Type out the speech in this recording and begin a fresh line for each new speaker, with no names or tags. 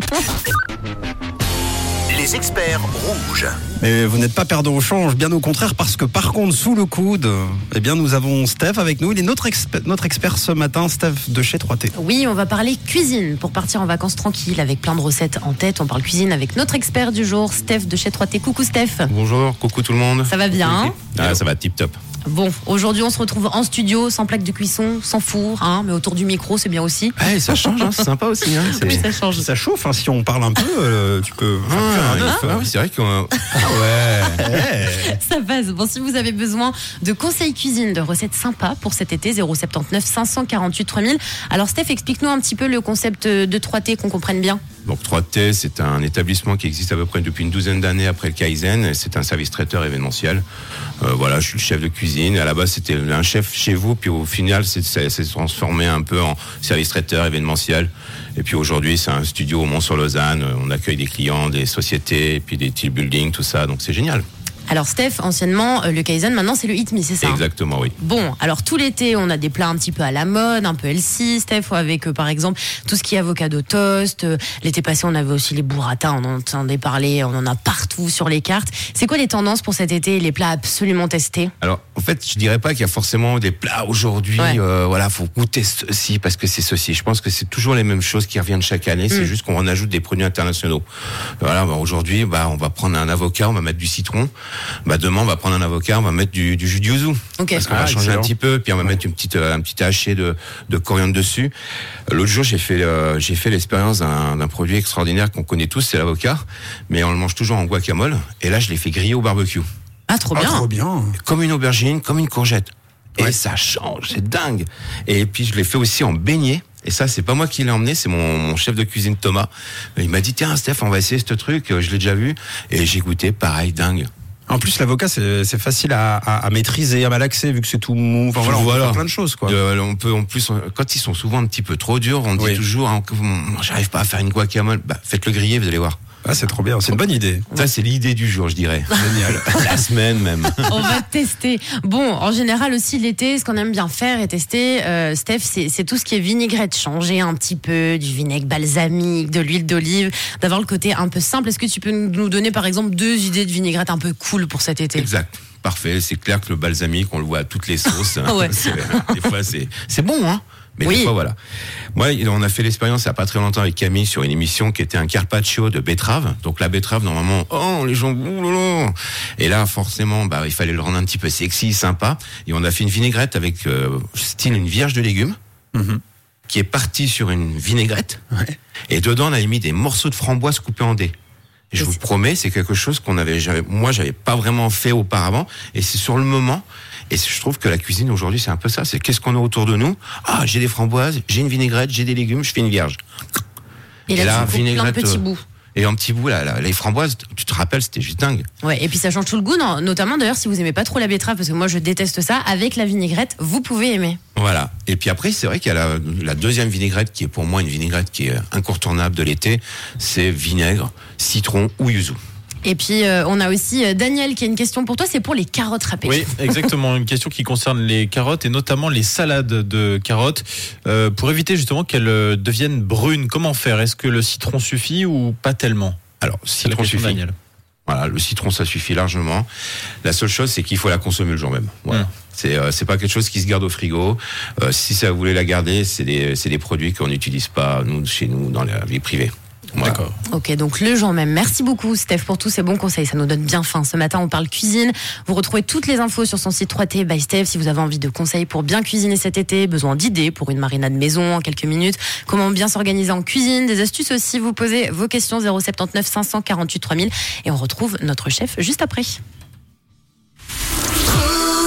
ハハハハ! Les experts rouges.
Mais vous n'êtes pas perdant au change, bien au contraire, parce que par contre, sous le coude, eh bien, nous avons Steph avec nous. Il est notre, notre expert ce matin, Steph de chez 3T.
Oui, on va parler cuisine pour partir en vacances tranquille avec plein de recettes en tête. On parle cuisine avec notre expert du jour, Steph de chez 3T. Coucou Steph.
Bonjour, coucou tout le monde.
Ça va bien hein
Ah, ça va tip top.
Bon, aujourd'hui on se retrouve en studio, sans plaque de cuisson, sans four, hein, mais autour du micro, c'est bien aussi.
Ouais, ça change, hein, c'est sympa aussi. Hein,
Oui, ça change.
Ça chauffe, hein, si on parle un peu, euh, tu peux.
Ah, ah oui, c'est vrai qu'on. Ah ouais.
Ça passe. Bon, si vous avez besoin de conseils cuisine, de recettes sympas pour cet été, 079 548 3000. Alors Steph, explique-nous un petit peu le concept de 3T qu'on comprenne bien.
Donc 3T, c'est un établissement qui existe à peu près depuis une douzaine d'années après le Kaizen. C'est un service traiteur événementiel. Euh, voilà, je suis le chef de cuisine. À la base, c'était un chef chez vous, puis au final, c'est- s'est transformé un peu en service traiteur événementiel. Et puis aujourd'hui, c'est un studio au Mont-sur-Lausanne. On accueille des clients, des sociétés, puis des team building, tout ça. Donc c'est génial.
Alors Steph, anciennement euh, le Kaizen, maintenant c'est le Hit Me, c'est ça hein
Exactement, oui.
Bon, alors tout l'été, on a des plats un petit peu à la mode, un peu healthy, Steph, avec euh, par exemple tout ce qui est avocado toast. Euh, L'été passé, on avait aussi les burrata, on en entendait parler, on en a partout sur les cartes. C'est quoi les tendances pour cet été, les plats absolument testés
Alors, en fait, je dirais pas qu'il y a forcément des plats aujourd'hui.
Ouais.
euh, voilà, faut goûter ceci parce que c'est ceci. Je pense que c'est toujours les mêmes choses qui reviennent chaque année.
Mm.
C'est juste qu'on ajoute des produits internationaux. Voilà, bah, aujourd'hui, bah, on va prendre un avocat, on va mettre du citron. Bah, demain, on va prendre un avocat, on va mettre du, du jus de yuzu.
Ok.
Parce qu'on
Ah,
va changer
excellent.
un petit peu, puis on va mettre une petite, euh, un petit haché de, de coriandre dessus. L'autre jour, j'ai fait, euh, j'ai fait l'expérience d'un produit extraordinaire qu'on connaît tous, c'est l'avocat, mais on le mange toujours en guacamole. Et là, je l'ai fait griller au barbecue
Ah, trop
Ah,
bien.
trop bien.
comme une aubergine, comme une courgette. Et
Ouais.
ça change, c'est dingue. Et puis je l'ai fait aussi en beignet. Et ça, c'est pas moi qui l'ai emmené, c'est mon, mon chef de cuisine Thomas. Il m'a dit tiens Steph, on va essayer ce truc. Euh, Je l'ai déjà vu et j'ai goûté, pareil, dingue.
En plus, l'avocat, c'est facile à, à, à maîtriser, à malaxer, vu que c'est tout mou. Enfin, voilà, on peut faire plein de choses, quoi.
Euh, on peut en plus, on- quand ils sont souvent un petit peu trop durs, on dit
Oui.
toujours hein, j'arrive pas à faire une guacamole. Bah, faites-le griller, vous allez voir.
Ah, c'est trop bien, c'est une bonne idée.
Ça, c'est l'idée du jour, je dirais.
Génial.
La semaine même.
On va tester. Bon, en général aussi l'été, ce qu'on aime bien faire et tester, euh, Steph, c'est tout ce qui est vinaigrette, changer un petit peu du vinaigre balsamique, de l'huile d'olive, d'avoir le côté un peu simple. Est-ce que tu peux nous donner par exemple deux idées de vinaigrette un peu cool pour cet été?
Exact. Parfait. C'est clair que le balsamique, on le voit à toutes les sauces.
Ouais.
C'est- Des fois, c'est, c'est bon, hein. Mais
Oui.
des fois, voilà. Moi, on a fait l'expérience il n'y a pas très longtemps avec Camille sur une émission qui était un carpaccio de betterave. Donc, la betterave, normalement, oh, les gens, là là. Et là, forcément, bah, il fallait le rendre un petit peu sexy, sympa. Et on a fait une vinaigrette avec, euh, style une vierge de légumes. Qui est partie sur une vinaigrette. Et dedans, on a mis des morceaux de framboise coupés en dés. Et je vous promets, c'est quelque chose qu'on avait, moi, j'avais pas vraiment fait auparavant. Et c'est sur le moment. Et je trouve que la cuisine aujourd'hui, c'est un peu ça. C'est qu'est-ce qu'on a autour de nous? Ah, j'ai des framboises, j'ai une vinaigrette, j'ai des légumes, je fais une vierge.
Et là,
Et là,
coupes plein de
vinaigrette,
petits
euh,
bouts.
Et en petit bout, là, là, les framboises, tu te rappelles, c'était juste dingue.
Ouais, et puis ça change tout le goût, non notamment d'ailleurs si vous aimez pas trop la betterave, parce que moi je déteste ça, avec la vinaigrette, vous pouvez aimer.
Voilà. Et puis après, c'est vrai qu'il y a la, la deuxième vinaigrette qui est pour moi une vinaigrette qui est incontournable de l'été. C'est vinaigre, citron ou yuzu.
Et puis euh, on a aussi euh, Daniel qui a une question pour toi, c'est pour les carottes râpées.
Oui, exactement. Une question qui concerne les carottes et notamment les salades de carottes. Euh, pour éviter justement qu'elles deviennent brunes, comment faire? Est-ce que le citron suffit ou pas tellement?
Alors, citron suffit.
Daniel.
Voilà, le citron, ça suffit largement. La seule chose, c'est qu'il faut la consommer le jour même. Voilà.
Mm.
C'est euh, c'est pas quelque chose qui se garde au frigo. Euh, si ça vous voulez la garder, c'est des c'est des produits qu'on n'utilise pas nous chez nous dans la vie privée.
D'accord.
Ok, donc le jour même. Merci beaucoup, Steph, pour tous ces bons conseils. Ça nous donne bien faim. Ce matin, on parle cuisine. Vous retrouvez toutes les infos sur son site 3T by Steph. Si vous avez envie de conseils pour bien cuisiner cet été, besoin d'idées pour une marinade maison en quelques minutes, comment bien s'organiser en cuisine, des astuces aussi, vous posez vos questions 079 548 3000 et on retrouve notre chef juste après.